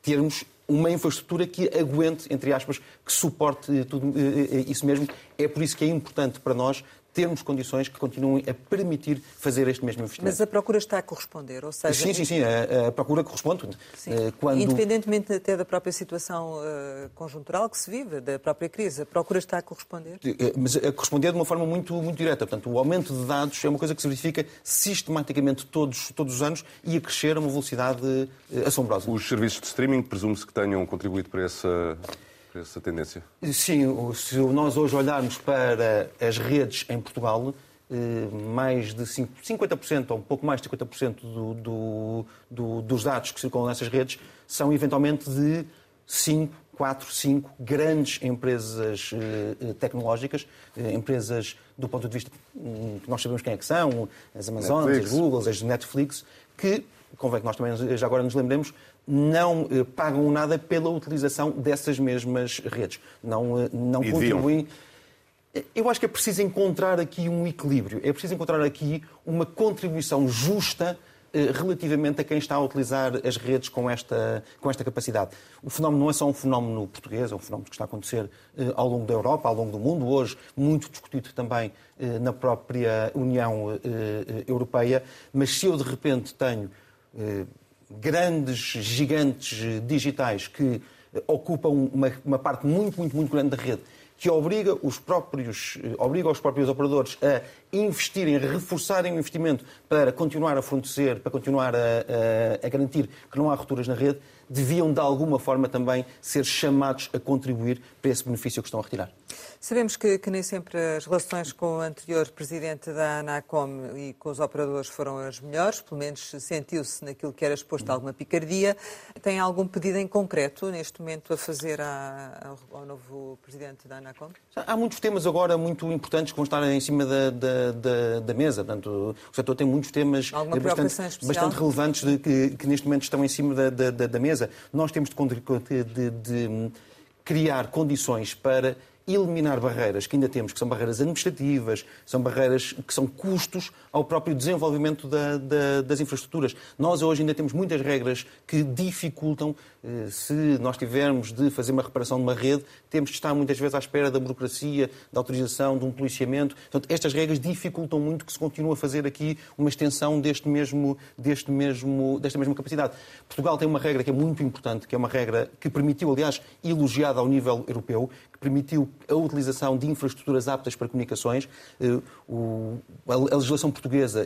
Speaker 2: termos uma infraestrutura que aguente, entre aspas, que suporte tudo eh, eh, isso mesmo. É por isso que é importante para nós termos condições que continuem a permitir fazer este mesmo investimento.
Speaker 1: Mas a procura está a corresponder, ou seja...
Speaker 2: Sim, sim, sim, a, a procura corresponde.
Speaker 1: Eh, quando... Independentemente até da própria situação uh, conjuntural que se vive, da própria crise, a procura está a corresponder?
Speaker 2: Eh, mas a corresponder de uma forma muito, muito direta. Portanto, o aumento de dados é uma coisa que se verifica sistematicamente todos, todos os anos e a crescer a uma velocidade assombrosa.
Speaker 3: Os serviços de streaming presume-se que tenham contribuído para essa essa tendência?
Speaker 2: Sim, se nós hoje olharmos para as redes em Portugal, eh, mais de 50% ou um pouco mais de 50% do, do, do, dos dados que circulam nessas redes são eventualmente de 5, 4, 5 grandes empresas eh, tecnológicas, eh, empresas do ponto de vista hum, que nós sabemos quem é que são, as Amazonas, Netflix. as Google, as Netflix, que, convém que nós também já agora nos lembremos, não eh, pagam nada pela utilização dessas mesmas redes. Não, eh, não contribuem. Eu acho que é preciso encontrar aqui um equilíbrio. É preciso encontrar aqui uma contribuição justa eh, relativamente a quem está a utilizar as redes com esta, com esta capacidade. O fenómeno não é só um fenómeno português, é um fenómeno que está a acontecer ao longo da Europa, ao longo do mundo, hoje muito discutido também na própria União Europeia, mas se eu de repente tenho grandes gigantes digitais que ocupam uma, uma, parte muito, muito, muito grande da rede, que obriga os próprios, obriga os próprios operadores a investirem, reforçarem o investimento para continuar a fornecer, para continuar a, a, a garantir que não há rupturas na rede, deviam de alguma forma também ser chamados a contribuir para esse benefício que estão a retirar.
Speaker 1: Sabemos que, que, nem sempre as relações com o anterior presidente da ANACOM e com os operadores foram as melhores, pelo menos sentiu-se naquilo que era exposto alguma picardia. Tem algum pedido em concreto neste momento a fazer à, ao novo presidente da ANACOM?
Speaker 2: Há muitos temas agora muito importantes que vão estar em cima da, da, da, da mesa. Portanto, o setor tem muitos temas bastante, bastante, relevantes de, que, que, neste momento estão em cima da, da mesa. Nós temos de, de, de criar condições para eliminar barreiras que ainda temos, que são barreiras administrativas, são barreiras que são custos ao próprio desenvolvimento da, da, das infraestruturas. Nós hoje ainda temos muitas regras que dificultam, eh, se nós tivermos de fazer uma reparação de uma rede, temos de estar muitas vezes à espera da burocracia, da autorização, de um policiamento. Portanto, estas regras dificultam muito que se continue a fazer aqui uma extensão deste mesmo, deste mesmo, desta mesma capacidade. Portugal tem uma regra que é muito importante, que é uma regra que permitiu, aliás, elogiada ao nível europeu, permitiu a utilização de infraestruturas aptas para comunicações. Eh, a legislação portuguesa,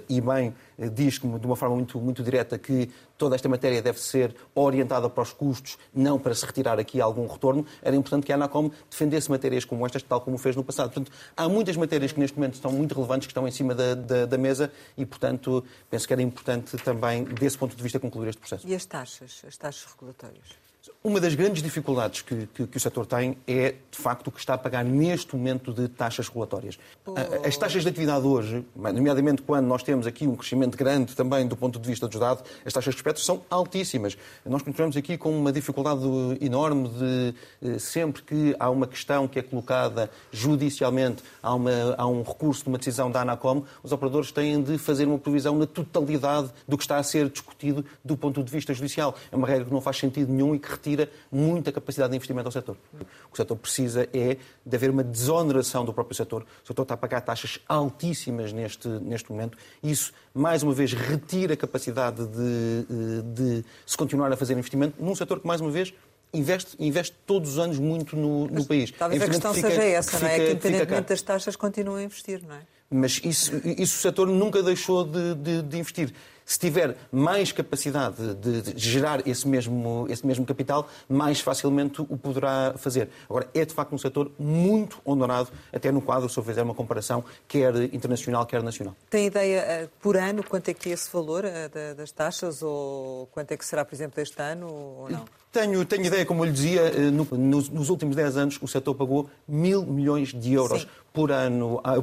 Speaker 2: e bem, eh, diz de uma forma muito, muito direta que toda esta matéria deve ser orientada para os custos, não para se retirar aqui algum retorno. Era importante que a Anacom defendesse matérias como estas, tal como fez no passado. Portanto, há muitas matérias que neste momento estão muito relevantes, que estão em cima da, da, da mesa e, portanto, penso que era importante também, desse ponto de vista, concluir este processo.
Speaker 1: E as taxas, as taxas regulatórias?
Speaker 2: Uma das grandes dificuldades que, que, que, o setor tem é, de facto, o que está a pagar neste momento de taxas regulatórias. Oh. As taxas de atividade hoje, nomeadamente quando nós temos aqui um crescimento grande também do ponto de vista dos dados, as taxas de espectro são altíssimas. Nós continuamos aqui com uma dificuldade enorme de, eh, sempre que há uma questão que é colocada judicialmente, há, uma, há um recurso de uma decisão da ANACOM, os operadores têm de fazer uma previsão na totalidade do que está a ser discutido do ponto de vista judicial. É uma regra que não faz sentido nenhum e que retira muita capacidade de investimento ao setor. O que o setor precisa é de haver uma desoneração do próprio setor. O setor está a pagar taxas altíssimas neste, neste momento. Isso, mais uma vez, retira a capacidade de, eh, de se continuar a fazer investimento num setor que, mais uma vez, investe, investe todos os anos muito no, no país.
Speaker 1: Talvez a questão fica, seja essa, fica, não é? Que independentemente das taxas continua a investir, não é?
Speaker 2: Mas isso, isso o setor nunca deixou de, de, de investir se tiver mais capacidade de, de gerar esse mesmo, esse mesmo capital, mais facilmente o poderá fazer. Agora, é de facto um setor muito honorado, até no quadro, se eu fizer uma comparação, quer internacional, quer nacional.
Speaker 1: Tem ideia eh, por ano quanto é que é esse valor eh, das taxas ou quanto é que será, por exemplo, este ano ou não?
Speaker 2: Tenho, tenho ideia, como eu lhe dizia, eh, no, nos, nos, últimos 10 anos o setor pagou mil milhões de euros Sim. por ano, ah,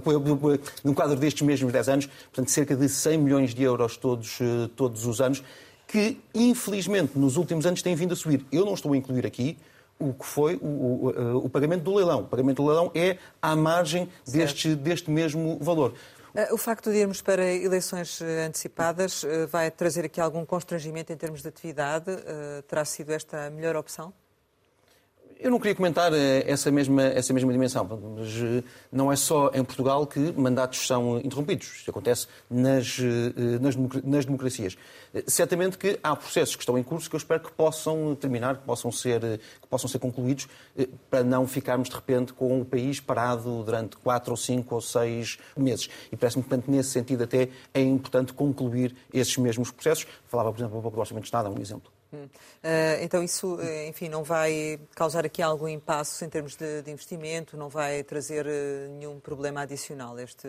Speaker 2: no quadro destes mesmos 10 anos, portanto cerca de 100 milhões de euros todos, eh, todos os anos, que infelizmente nos últimos anos têm vindo a subir. Eu não estou a incluir aqui o que foi o, o, eh, o, pagamento do leilão. O pagamento do leilão é à margem deste, deste mesmo valor.
Speaker 1: Eh, o facto de irmos para eleições eh, antecipadas eh, vai trazer aqui algum constrangimento em termos de atividade? Terá sido esta a melhor opção?
Speaker 2: Eu não queria comentar essa mesma, essa mesma dimensão, mas não é só em Portugal que mandatos são interrompidos. Isto acontece nas, nas, nas democracias. Certamente que há processos que estão em curso que eu espero que possam terminar, que possam ser, que possam ser concluídos, para não ficarmos de repente com o país parado durante quatro ou cinco ou seis meses. E parece-me, portanto, nesse sentido até é importante concluir esses mesmos processos. Falava, por exemplo, um pouco do Orçamento de Estado, é um exemplo.
Speaker 1: Uh, então isso, eh, enfim, não vai causar aqui algum impasse em termos de, de investimento, não vai trazer uh, nenhum problema adicional este,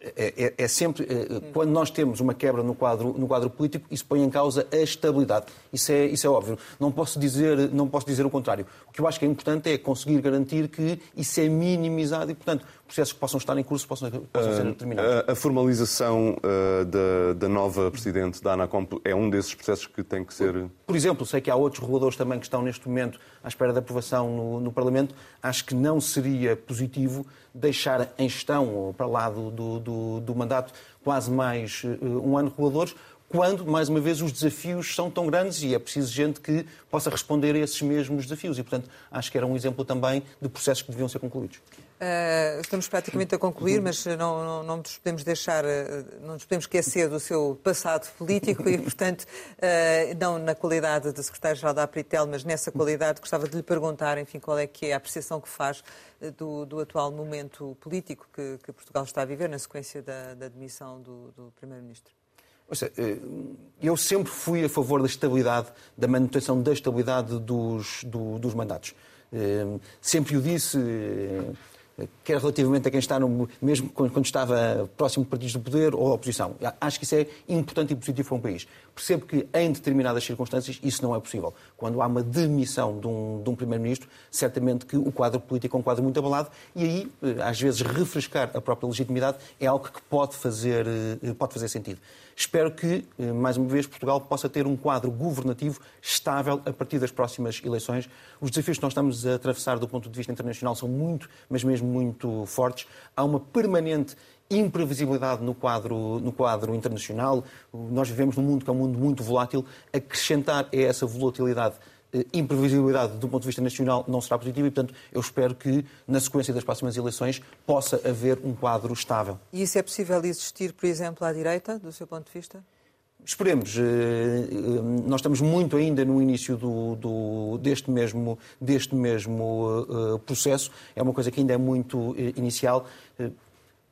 Speaker 2: é, é, é, sempre, é, quando nós temos uma quebra no quadro, no quadro político, isso põe em causa a estabilidade. Isso é, isso é óbvio. Não posso, dizer, não posso dizer o contrário. O que eu acho que é importante é conseguir garantir que isso é minimizado e, portanto, processos que possam estar em curso possam, possam ser determinados.
Speaker 3: A, a formalização uh, da, da, nova Presidente da ANACOM é um desses processos que tem que ser...
Speaker 2: Por exemplo, sei que há outros reguladores também que estão neste momento à espera da aprovação no, no Parlamento. Acho que não seria positivo deixar em gestão, ou para lá do, do, do mandato, quase mais uh, um ano reguladores, quando, mais uma vez, os desafios são tão grandes e é preciso gente que possa responder a esses mesmos desafios. E, portanto, acho que era um exemplo também de processos que deviam ser concluídos.
Speaker 1: Uh, estamos praticamente a concluir, mas não, não, não, nos podemos deixar, eh, não nos podemos esquecer do seu passado político e, portanto, uh, não na qualidade de secretário-geral da Apritel, mas nessa qualidade, gostava de lhe perguntar, enfim, qual é que é a apreciação que faz do, do atual momento político que, que, Portugal está a viver na sequência da, da demissão do, do Primeiro-Ministro.
Speaker 2: Eu sempre fui a favor da estabilidade, da manutenção da estabilidade dos, do, dos mandatos. Sempre o disse, quer relativamente a quem está no, mesmo quando estava próximo de partidos do poder ou oposição. Acho que isso é importante e positivo para um país. Percebo que em determinadas circunstâncias isso não é possível. Quando há uma demissão de um, de um primeiro-ministro, certamente que o quadro político é um quadro muito abalado e aí, eh, às vezes, refrescar a própria legitimidade é algo que pode fazer, eh, pode fazer sentido. Espero que, eh, mais uma vez, Portugal possa ter um quadro governativo estável a partir das próximas eleições. Os desafios que nós estamos a atravessar do ponto de vista internacional são muito, mas mesmo muito fortes. Há uma permanente imprevisibilidade no quadro, no quadro internacional. Nós vivemos num mundo que é um mundo muito volátil. Acrescentar a essa volatilidade eh, imprevisibilidade do ponto de vista nacional não será positiva e, portanto, eu espero que, na sequência das próximas eleições, possa haver um quadro estável.
Speaker 1: E isso é possível existir, por exemplo, à direita, do seu ponto de vista?
Speaker 2: Esperemos. Eh, eh, nós estamos muito ainda no início do, do, deste mesmo, deste mesmo processo. É uma coisa que ainda é muito inicial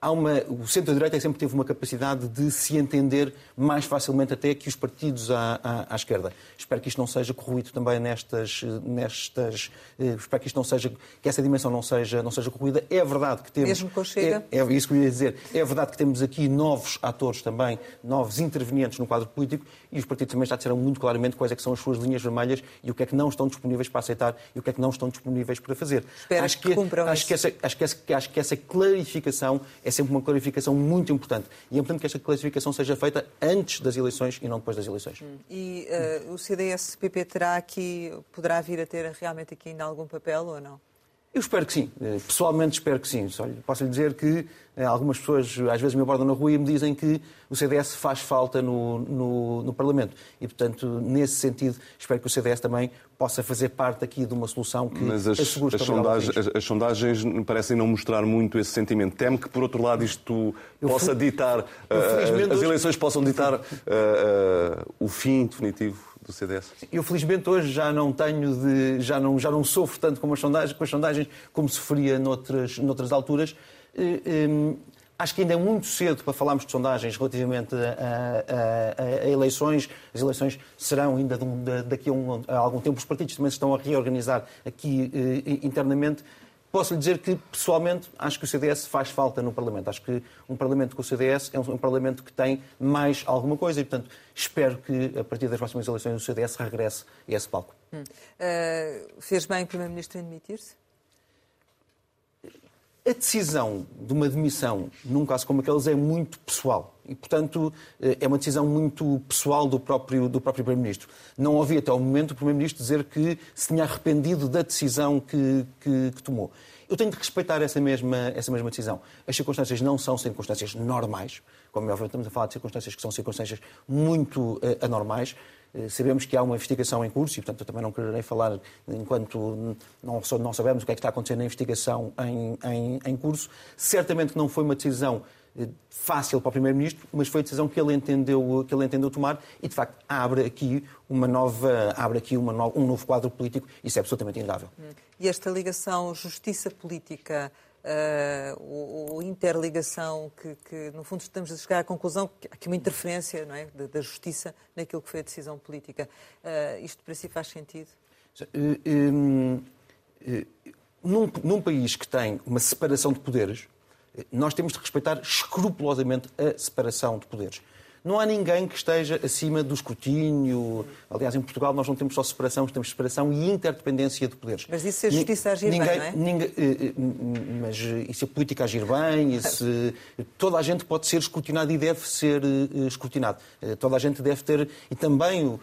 Speaker 2: há uma, o centro-direita sempre teve uma capacidade de se entender mais facilmente até que os partidos à, à, à esquerda. Espero que isto não seja corruído também nestas, nestas eh, espero que isto não seja, que essa dimensão não seja, não seja corruída. É verdade que temos...
Speaker 1: Mesmo com Chega?
Speaker 2: É, é isso que eu ia dizer. É verdade que temos aqui novos atores também, novos intervenientes no quadro político e os partidos também já disseram muito claramente quais é que são as suas linhas vermelhas e o que é que não estão disponíveis para aceitar e o que é que não estão disponíveis para fazer.
Speaker 1: Espero acho que, que cumpram
Speaker 2: acho
Speaker 1: isso.
Speaker 2: que, essa, acho, que essa, acho que essa clarificação é sempre uma clarificação muito importante. E é importante que esta clarificação seja feita antes das eleições e não depois das eleições. Hum.
Speaker 1: E uh, o CDS-PP terá aqui, poderá vir a ter realmente aqui ainda algum papel ou não?
Speaker 2: Eu espero que sim. Eh, pessoalmente espero que sim. Posso lhe dizer que eh, algumas pessoas às vezes me abordam na rua e me dizem que o CDS faz falta no, no, no, Parlamento. E, portanto, nesse sentido, espero que o CDS também possa fazer parte aqui de uma solução que
Speaker 3: Mas as,
Speaker 2: assegure
Speaker 3: as, sondagens, as, as, sondagens parecem não mostrar muito esse sentimento. Temo que, por outro lado, isto eu possa ditar, uh, as eleições possam ditar uh, uh, o fim definitivo do CDS?
Speaker 2: Eu felizmente hoje já não tenho de, já não já não sofro tanto com as sondagens, com as sondagens como sofria noutras noutras alturas. Acho que ainda é muito cedo para falarmos de sondagens relativamente a, a, a, eleições. As eleições serão ainda daqui a, um, a, algum tempo. Os partidos também se estão a reorganizar aqui eh, internamente. Posso lhe dizer que, pessoalmente, acho que o CDS faz falta no Parlamento. Acho que um Parlamento com o CDS é um Parlamento que tem mais alguma coisa e, portanto, espero que, a partir das próximas eleições, o CDS regresse a esse palco. Hum.
Speaker 1: Uh, fez bem o Primeiro-Ministro em demitir-se?
Speaker 2: A decisão de uma demissão, num caso como aqueles, é muito pessoal. E, portanto, eh, é uma decisão muito pessoal do próprio, do próprio Primeiro-Ministro. Não ouvi até o momento o Primeiro-Ministro dizer que se tinha arrependido da decisão que, que, que, tomou. Eu tenho de respeitar essa mesma, essa mesma decisão. As circunstâncias não são circunstâncias normais. Como é estamos a falar de circunstâncias que são circunstâncias muito uh, anormais. Uh, sabemos que há uma investigação em curso e, portanto, eu também não quererei falar enquanto não, não sabemos o que é que está acontecendo na investigação em, em, em curso. Certamente que não foi uma decisão fácil para o Primeiro-Ministro, mas foi a decisão que ele entendeu, que ele entendeu tomar e, de facto, abre aqui, uma nova, abre aqui uma no, um novo quadro político. Isso é absolutamente inegável.
Speaker 1: E esta ligação justiça-política, uh, ou, interligação, que, que, no fundo estamos a chegar à conclusão que há aqui uma interferência não é, da, da justiça naquilo que foi a decisão política. Uh, isto para si faz sentido?
Speaker 2: Uh, num, num país que tem uma separação de poderes, nós temos de respeitar escrupulosamente a separação de poderes. Não há ninguém que esteja acima do escrutínio. Aliás, em Portugal nós não temos só separação, temos separação e interdependência de poderes.
Speaker 1: Mas isso se a justiça agir ninguém, bem, não é?
Speaker 2: Ninguém, eh, eh, mas e se a política agir bem, e se, toda a gente pode ser escrutinado e deve ser eh, escrutinado. Toda a gente deve ter, e também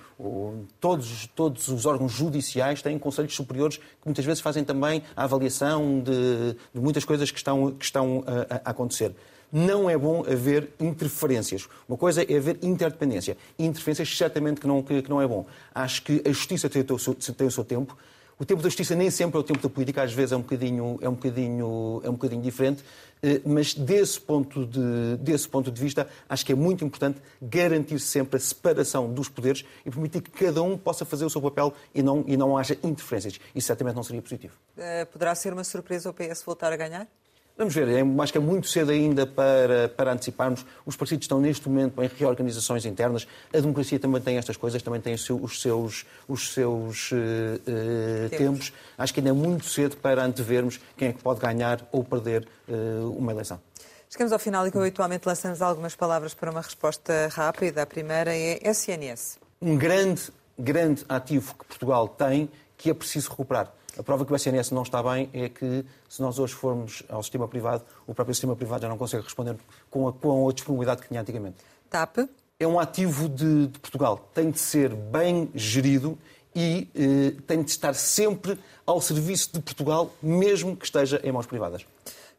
Speaker 2: todos, todos os órgãos judiciais têm conselhos superiores que muitas vezes fazem também a avaliação de, de muitas coisas que estão, que estão a, a acontecer não é bom haver interferências. Uma coisa é haver interdependência. Interferências, certamente que não, que, que não é bom. Acho que a justiça tem o, seu, tem o seu tempo. O tempo da justiça nem sempre é o tempo da política, às vezes é um bocadinho, é um bocadinho, é um bocadinho diferente, eh, mas desse ponto, de, desse ponto de vista, acho que é muito importante garantir sempre a separação dos poderes e permitir que cada um possa fazer o seu papel e não, e não haja interferências. Isso certamente não seria positivo.
Speaker 1: Uh, poderá ser uma surpresa o PS voltar a ganhar?
Speaker 2: Vamos ver, é, acho que é muito cedo ainda para, para anteciparmos. Os partidos estão neste momento em reorganizações internas. A democracia também tem estas coisas, também tem os seus, os seus uh, uh, tempos. tempos. Acho que ainda é muito cedo para antevermos quem é que pode ganhar ou perder uh, uma eleição.
Speaker 1: Chegamos ao final e que habitualmente lançamos algumas palavras para uma resposta rápida. A primeira é SNS.
Speaker 2: Um grande, grande ativo que Portugal tem que é preciso recuperar a prova que o SNS não está bem é que, se nós hoje formos ao sistema privado, o próprio sistema privado já não consegue responder com a, com a disponibilidade que tinha antigamente.
Speaker 1: TAP?
Speaker 2: É um ativo de, de Portugal. Tem de ser bem gerido e eh, tem de estar sempre ao serviço de Portugal, mesmo que esteja em mãos privadas.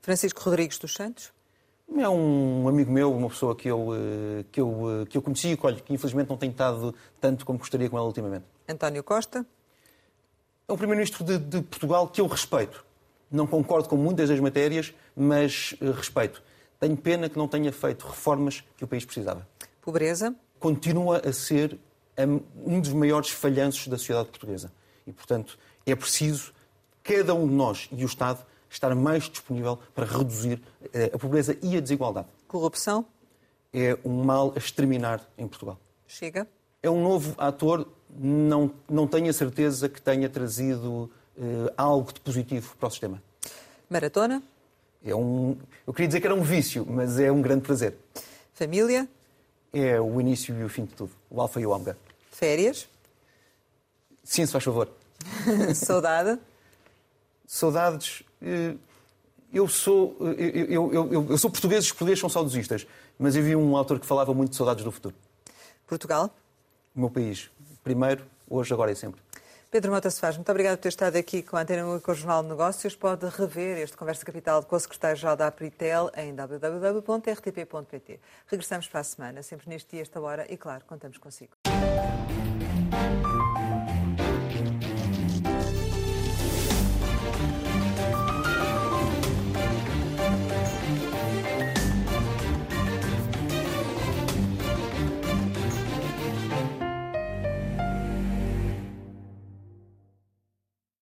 Speaker 1: Francisco Rodrigues dos Santos?
Speaker 2: É um amigo meu, uma pessoa que eu, eh, que eu, eh, que eu conheci e que, que infelizmente não tenho estado tanto como gostaria com ela ultimamente.
Speaker 1: António Costa?
Speaker 2: É um Primeiro-Ministro de, de, Portugal que eu respeito. Não concordo com muitas das matérias, mas uh, respeito. Tenho pena que não tenha feito reformas que o país precisava.
Speaker 1: Pobreza?
Speaker 2: Continua a ser um dos maiores falhanços da sociedade portuguesa. E, portanto, é preciso, cada um de nós e o Estado, estar mais disponível para reduzir eh, a pobreza e a desigualdade.
Speaker 1: Corrupção?
Speaker 2: É um mal a exterminar em Portugal.
Speaker 1: Chega?
Speaker 2: É um novo ator, não, não tenho a certeza que tenha trazido eh, algo de positivo para o sistema.
Speaker 1: Maratona?
Speaker 2: É um, eu queria dizer que era um vício, mas é um grande prazer.
Speaker 1: Família?
Speaker 2: É o início e o fim de tudo, o alfa e o ômega.
Speaker 1: Férias?
Speaker 2: Sim, se faz favor.
Speaker 1: Saudade?
Speaker 2: Saudades. eh, Eu sou, eh, eu, eu, eu, eu sou português, os portugueses são saudosistas, mas eu vi um autor que falava muito de saudades do futuro.
Speaker 1: Portugal?
Speaker 2: O meu país. Primeiro, hoje, agora e sempre.
Speaker 1: Pedro Mota Faz, muito obrigado por ter estado aqui com a Antena 1 e com o Jornal de Negócios. Pode rever este Conversa Capital com o secretário-geral da Apritel em www.rtp.pt. Regressamos para a semana, sempre neste dia, esta hora, e claro, contamos consigo.